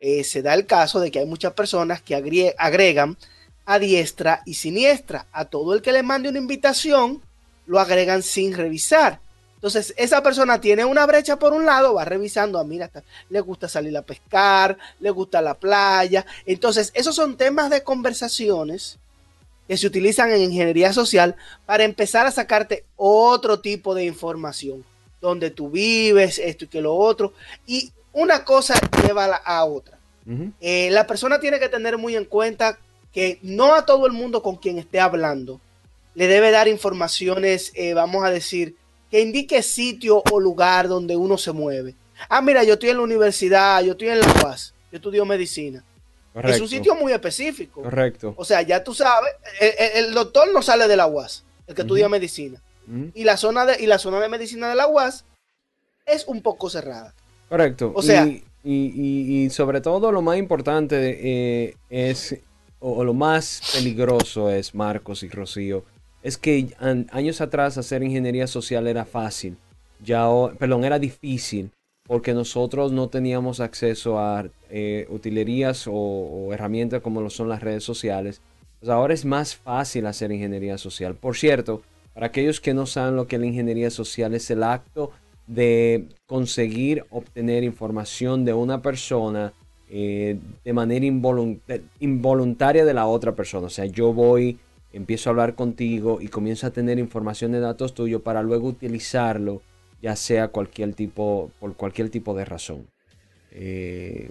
eh, se da el caso de que hay muchas personas que agregan a diestra y siniestra. A todo el que le mande una invitación, lo agregan sin revisar. Entonces, esa persona tiene una brecha por un lado, va revisando, a ah, mira, le gusta salir a pescar, le gusta la playa. Entonces, esos son temas de conversaciones que se utilizan en ingeniería social para empezar a sacarte otro tipo de información, donde tú vives, esto y que lo otro, y una cosa lleva a otra. Eh, la persona tiene que tener muy en cuenta que no a todo el mundo con quien esté hablando le debe dar informaciones, eh, vamos a decir, que indique sitio o lugar donde uno se mueve. Ah, mira, yo estoy en la universidad, yo estoy en la UAS, yo estudio medicina. Es un sitio muy específico. Correcto. O sea, ya tú sabes, el, doctor no sale de la UAS, el que estudia medicina. y, la zona de, y la zona de medicina de la UAS es un poco cerrada. Correcto. O sea, y, sobre todo lo más importante eh, es, o, lo más peligroso es, Marcos y Rocío, es que años atrás hacer ingeniería social era fácil. Ya, perdón, era difícil porque nosotros no teníamos acceso a eh, utilerías o, herramientas como lo son las redes sociales. Pues ahora es más fácil hacer ingeniería social. Por cierto, para aquellos que no saben lo que es la ingeniería social, es el acto de conseguir obtener información de una persona eh, de manera involuntaria de la otra persona. O sea, yo voy, empiezo a hablar contigo y comienzo a tener información de datos tuyos para luego utilizarlo ya sea cualquier tipo, por cualquier tipo de razón. Eh,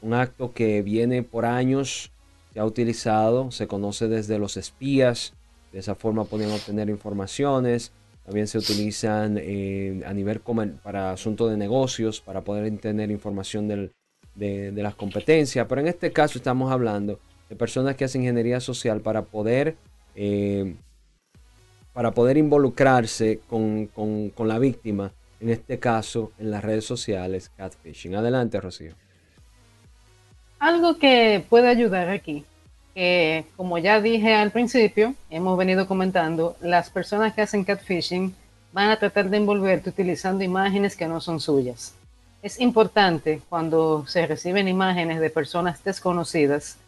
un acto que viene por años, se ha utilizado, se conoce desde los espías, de esa forma pueden obtener informaciones, también se utilizan eh, a nivel para asuntos de negocios, para poder tener información de, las competencias, pero en este caso estamos hablando de personas que hacen ingeniería social para poder eh, para poder involucrarse con, la víctima, en este caso en las redes sociales, catfishing. Adelante, Rocío. Algo que puede ayudar aquí, como ya dije al principio, hemos venido comentando, las personas que hacen catfishing van a tratar de envolverte utilizando imágenes que no son suyas. Es importante cuando se reciben imágenes de personas desconocidas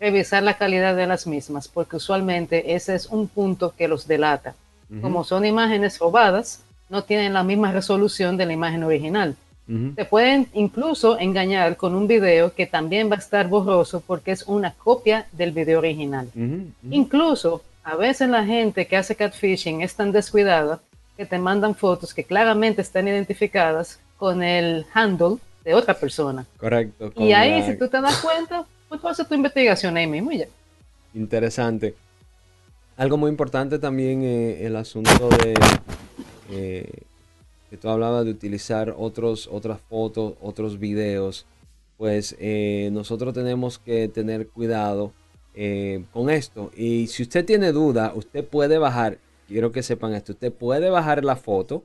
revisar la calidad de las mismas, porque usualmente ese es un punto que los delata. Como son imágenes robadas, no tienen la misma resolución de la imagen original. Te pueden incluso engañar con un video que también va a estar borroso porque es una copia del video original. Incluso a veces la gente que hace catfishing es tan descuidada que te mandan fotos que claramente están identificadas con el handle de otra persona. Correcto. Y ahí, si tú te das cuenta, pues tú tu investigación ahí mismo y ya. Interesante. Algo muy importante también eh, el asunto de eh, que tú hablabas de utilizar otros, otras fotos, otros videos. Pues eh, nosotros tenemos que tener cuidado con esto. Y si usted tiene duda, usted puede bajar. quiero que sepan esto. Usted puede bajar la foto,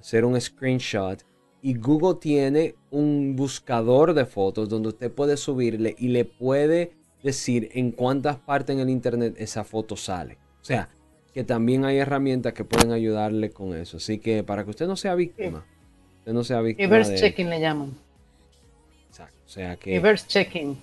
hacer un screenshot y Google tiene un buscador de fotos donde usted puede subirle y le puede decir en cuántas partes en el internet esa foto sale. O sea, que también hay herramientas que pueden ayudarle con eso. Así que para que usted no sea víctima, usted no sea víctima. Reverse checking le llaman. Exacto. O sea que. Reverse checking.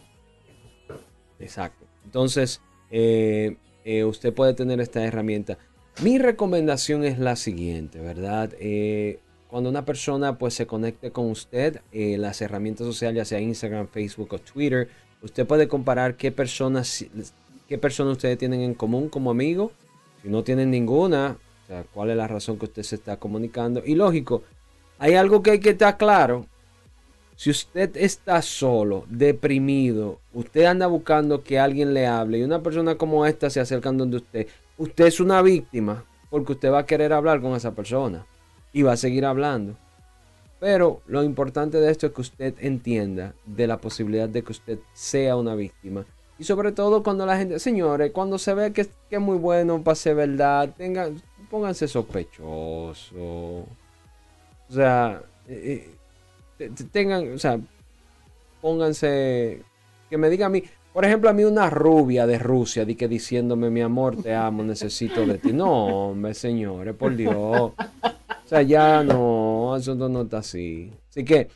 Exacto. Entonces, eh, eh, usted puede tener esta herramienta. Mi recomendación es la siguiente, ¿verdad? Eh, cuando una persona pues se conecte con usted, las herramientas sociales, ya sea Instagram, Facebook o Twitter, usted puede comparar qué personas, qué personas ustedes tienen en común como amigo. Si no tienen ninguna, o sea, cuál es la razón que usted se está comunicando. Y lógico, hay algo que hay que estar claro. Si usted está solo, deprimido, usted anda buscando que alguien le hable y una persona como esta se acerca donde usted, usted es una víctima porque usted va a querer hablar con esa persona y va a seguir hablando. Pero lo importante de esto es que usted entienda de la posibilidad de que usted sea una víctima. Y sobre todo cuando la gente, señores, cuando se ve que, es muy bueno para ser verdad, tengan, pónganse sospechosos. O sea, eh, eh, tengan, o sea, pónganse, que me diga a mí, por ejemplo, a mí una rubia de Rusia, di que diciéndome, mi amor, te amo, necesito de ti. No, hombre, señores, por Dios. Sea, ya no, eso no está así. Así que,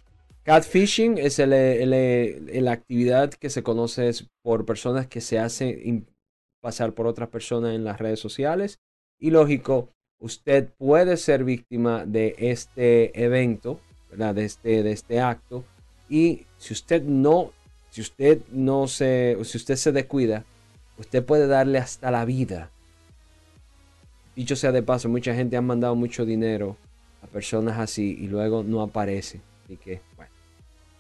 catfishing es la actividad que se conoce por personas que se hacen pasar por otras personas en las redes sociales. Y lógico, usted puede ser víctima de este evento de este, de este acto. Y si usted no, si usted no se, si usted se descuida, usted puede darle hasta la vida. Dicho sea de paso, mucha gente ha mandado mucho dinero personas así y luego no aparece. Así que, bueno.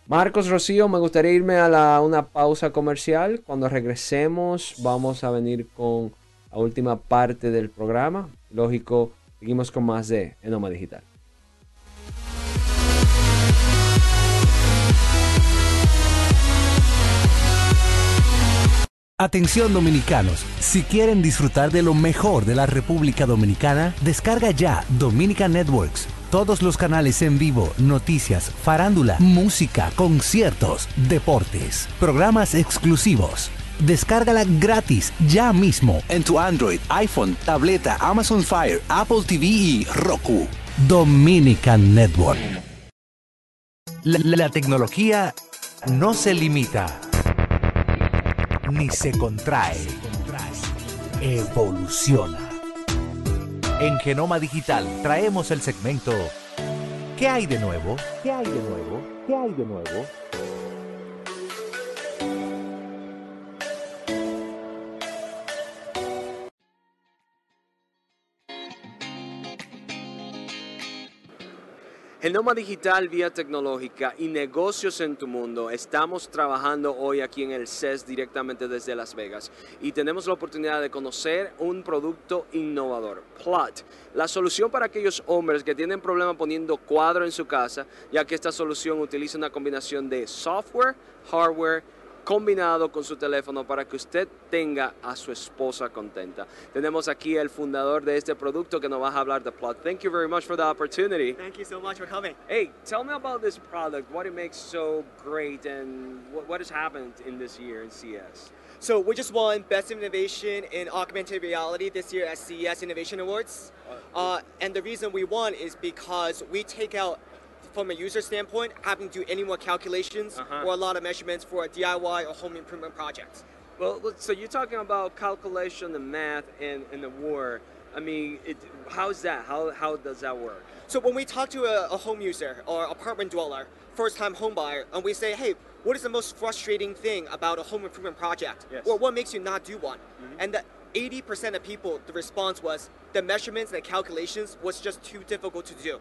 Marcos Rocío, me gustaría irme a la, una pausa comercial. Cuando regresemos, vamos a venir con la última parte del programa. Lógico, seguimos con más de Enoma Digital. Atención dominicanos, si quieren disfrutar de lo mejor de la República Dominicana, descarga ya Dominica Networks. Todos los canales en vivo, noticias, farándula, música, conciertos, deportes, programas exclusivos. Descárgala gratis ya mismo en tu Android, iPhone, tableta, Amazon Fire, Apple TV y Roku. Dominican Network. La, la tecnología no se limita ni se contrae, evoluciona. En Genoma Digital traemos el segmento ¿Qué hay de nuevo? ¿Qué hay de nuevo? ¿Qué hay de nuevo? Genoma Digital Vía Tecnológica y Negocios en tu Mundo. Estamos trabajando hoy aquí en el CES directamente desde Las Vegas y tenemos la oportunidad de conocer un producto innovador, Plot, la solución para aquellos hombres que tienen problemas poniendo cuadro en su casa, ya que esta solución utiliza una combinación de software, hardware, combinado con su teléfono para que usted tenga a su esposa contenta. Tenemos aquí el fundador de este producto que nos va a hablar de Plot. Thank you very much for the opportunity. Thank you so much for coming. Hey, tell me about this product, what it makes so great, and what, what has happened in this year in CES. So we just won Best Innovation in Augmented Reality this year at CES Innovation Awards. Uh, and the reason we won is because we take out from a user standpoint, having to do any more calculations uh-huh. or a lot of measurements for a DIY or home improvement project. Well, so you're talking about calculation and math and, and the war. I mean, it, how's that? How, how does that work? So when we talk to a, a home user or apartment dweller, first-time home buyer, and we say, hey, what is the most frustrating thing about a home improvement project? Yes. Or what makes you not do one? Mm-hmm. And the 80% of people, the response was the measurements and the calculations was just too difficult to do.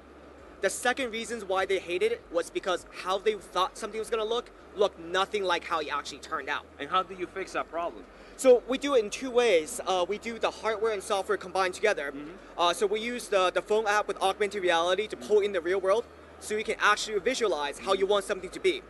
The second reasons why they hated it was because how they thought something was going to look looked nothing like how it actually turned out. And how do you fix that problem? So we do it in two ways. Uh, we do the hardware and software combined together. Mm-hmm. Uh, so we use the, the phone app with augmented reality to pull in the real world so you can actually visualize how you want something to be.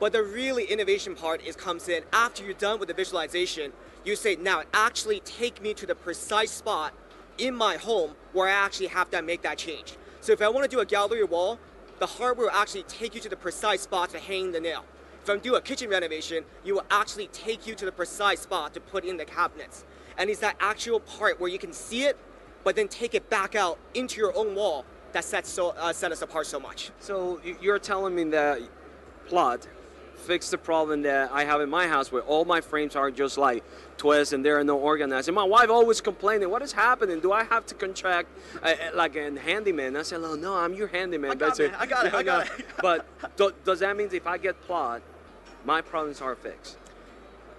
But the really innovation part is comes in after you're done with the visualization. You say, now actually take me to the precise spot in my home where I actually have to make that change. So if I want to do a gallery wall, the hardware will actually take you to the precise spot to hang the nail. If I'm doing a kitchen renovation, you will actually take you to the precise spot to put in the cabinets. And it's that actual part where you can see it, but then take it back out into your own wall that sets so uh, set us apart so much. So you're telling me that plot fixed the problem that I have in my house where all my frames are just like twists and there are no organized. And my wife always complaining, what is happening? Do I have to contract uh, uh, like a handyman? I said, oh, no, I'm your handyman. I got That's it, I got it, I got it. but do, does that mean if I get plot, my problems are fixed?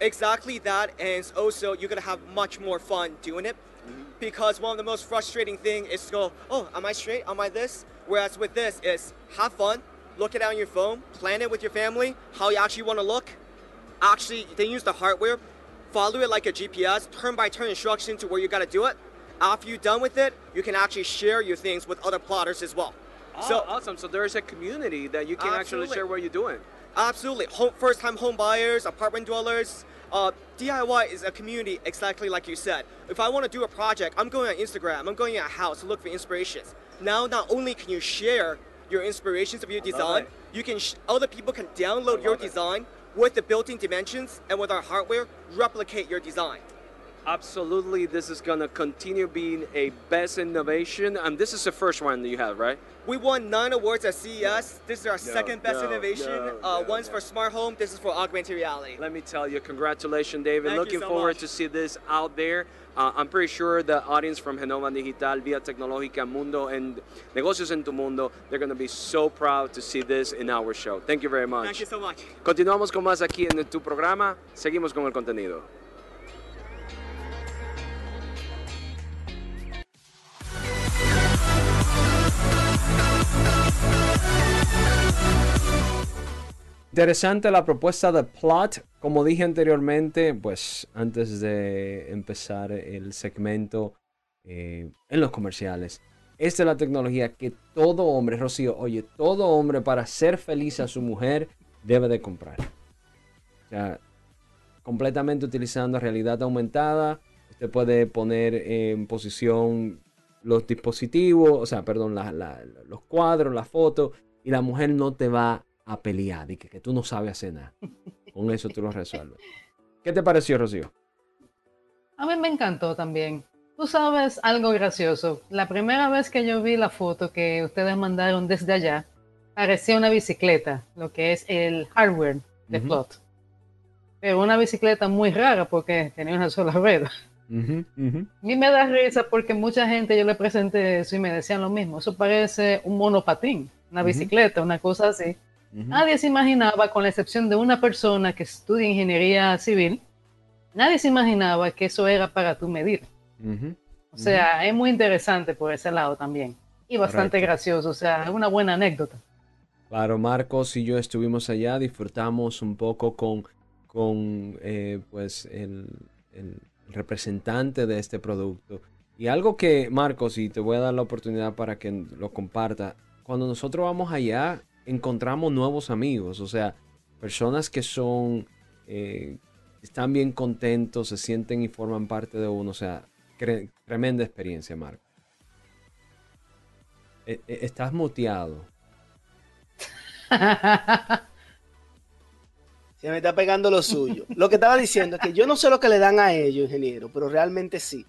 Exactly that, and also you're gonna have much more fun doing it. Because one of the most frustrating thing is to go, oh, am I straight? Am I this? Whereas with this is have fun, look it out on your phone, plan it with your family, how you actually want to look. Actually, then use the hardware, follow it like a GPS, turn by turn instruction to where you gotta do it. After you're done with it, you can actually share your things with other plotters as well. so awesome. So there's a community that you can actually share what you're doing. Absolutely. Home, first-time home buyers, apartment dwellers. Uh, DIY is a community exactly like you said. If I want to do a project, I'm going on Instagram, I'm going on a house to look for inspirations. Now, not only can you share your inspirations of your design, you can sh- other people can download your design with the built-in dimensions and with our hardware, replicate your design. Absolutely, this is gonna continue being a best innovation, and this is the first one that you have, right? We won nine awards at CES. This is our second best no, innovation. no, uh, one's for smart home. This is for augmented reality. Let me tell you, congratulations, David. Thank you Looking so forward much. to see this out there. Uh, I'm pretty sure the audience from Genoma Digital, Vía Tecnológica Mundo, and Negocios en tu Mundo, they're going to be so proud to see this in our show. Thank you very much. Thank you so much. Continuamos con más aquí en tu programa. Seguimos con el contenido. Interesante la propuesta de Plot. Como dije anteriormente, pues antes de empezar el segmento eh, en los comerciales, esta es la tecnología que todo hombre, Rocío, oye, todo hombre para ser feliz a su mujer debe de comprar. O sea, completamente utilizando realidad aumentada. Usted puede poner en posición los dispositivos, o sea, perdón, la- la- los cuadros, la foto, y la mujer no te va a pelear y que, que tú no sabes hacer nada. Con eso tú lo resuelves. ¿Qué te pareció, Rocío? A mí me encantó también. Tú sabes algo gracioso. La primera vez que yo vi la foto que ustedes mandaron desde allá, parecía una bicicleta, lo que es el hardware de. Plot. Pero una bicicleta muy rara porque tenía una sola rueda. Ujú, ujú. A mí me da risa porque mucha gente yo le presenté eso y me decían lo mismo. Eso parece un monopatín, una bicicleta, una cosa así. Nadie se imaginaba, con la excepción de una persona que estudia ingeniería civil, nadie se imaginaba que eso era para tú medir. O sea, es muy interesante por ese lado también. Y bastante Correcto. gracioso, o sea, es una buena anécdota. Claro, Marcos y yo estuvimos allá, disfrutamos un poco con, con eh, pues el, el representante de este producto. Y algo que, Marcos, y te voy a dar la oportunidad para que lo comparta, cuando nosotros vamos allá, encontramos nuevos amigos, o sea, personas que son, eh, están bien contentos, se sienten y forman parte de uno, o sea, tremenda experiencia, Marcos. Eh, eh, estás muteado. Se me está pegando lo suyo. Lo que estaba diciendo es que yo no sé lo que le dan a ellos, ingeniero, pero realmente sí.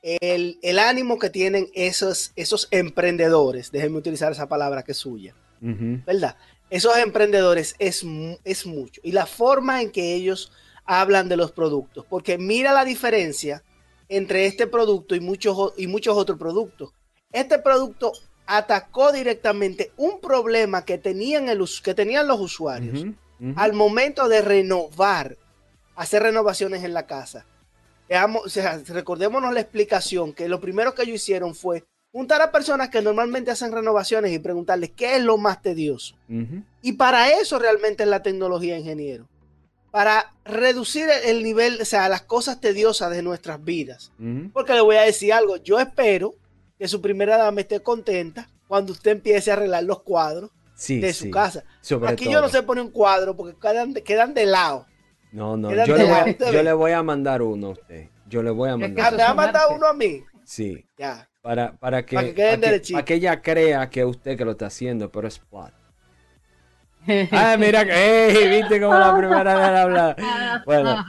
El, el ánimo que tienen esos, esos emprendedores, déjenme utilizar esa palabra que es suya. ¿verdad? Esos emprendedores es, es mucho. Y la forma en que ellos hablan de los productos, porque mira la diferencia entre este producto y muchos, y muchos otros productos. Este producto atacó directamente un problema que tenían, el, que tenían los usuarios Al momento de renovar, hacer renovaciones en la casa. Veamos, o sea, recordémonos la explicación que lo primero que ellos hicieron fue juntar a personas que normalmente hacen renovaciones y preguntarles qué es lo más tedioso. Y para eso realmente es la tecnología, ingeniero. Para reducir el- el nivel, o sea, las cosas tediosas de nuestras vidas. Porque le voy a decir algo, yo espero que su primera dama esté contenta cuando usted empiece a arreglar los cuadros Sí, de sí. su casa. Sobre Aquí todo. yo no sé poner un cuadro porque quedan de, quedan de lado. No, no, yo le, voy a, yo le voy a mandar uno a usted. Yo le voy a mandar. Ah, me un mandado arte. uno a mí. Sí. Ya. Para, para, que, Para que queden para que- derechito. para que ella crea que es usted que lo está haciendo, pero es plot. Ah, mira, ey, viste como la primera vez hablar. Bueno,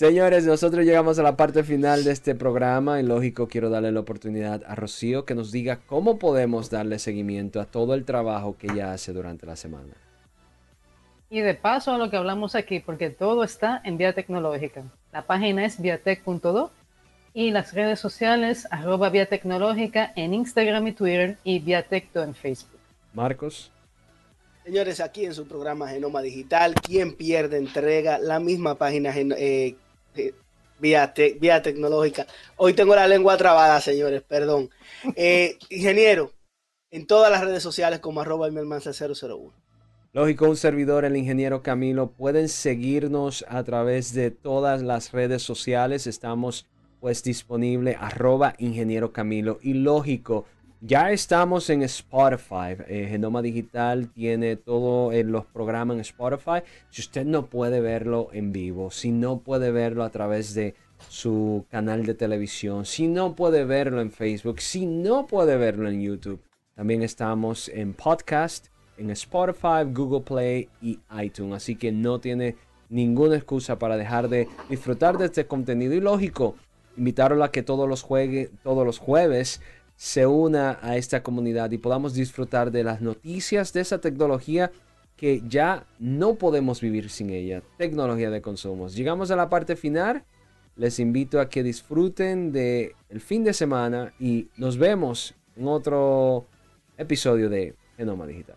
señores, nosotros llegamos a la parte final de este programa y lógico quiero darle la oportunidad a Rocío que nos diga cómo podemos darle seguimiento a todo el trabajo que ella hace durante la semana. Y de paso a lo que hablamos aquí, porque todo está en Vía Tecnológica. La página es viatec.do y las redes sociales arroba Vía Tecnológica en Instagram y Twitter y Viatecto en Facebook. Marcos. Señores, aquí en su programa Genoma Digital, quien pierde entrega la misma página gen- eh, vía, te- vía tecnológica. Hoy tengo la lengua trabada, señores, perdón. Eh, ingeniero, en todas las redes sociales como arroba Elmermanza 001. Lógico, un servidor, el ingeniero Camilo. Pueden seguirnos a través de todas las redes sociales. Estamos pues disponible arroba ingeniero Camilo. Y lógico, ya estamos en Spotify. Eh, Genoma Digital tiene todos los programas en Spotify. Si usted no puede verlo en vivo, si no puede verlo a través de su canal de televisión, si no puede verlo en Facebook, si no puede verlo en YouTube, también estamos en podcast, en Spotify, Google Play y iTunes. Así que no tiene ninguna excusa para dejar de disfrutar de este contenido. Y lógico, invitarlo a que todos los, juegue, todos los jueves se una a esta comunidad y podamos disfrutar de las noticias de esa tecnología que ya no podemos vivir sin ella. Tecnología de consumos. Llegamos a la parte final. Les invito a que disfruten de el fin de semana y nos vemos en otro episodio de Genoma Digital.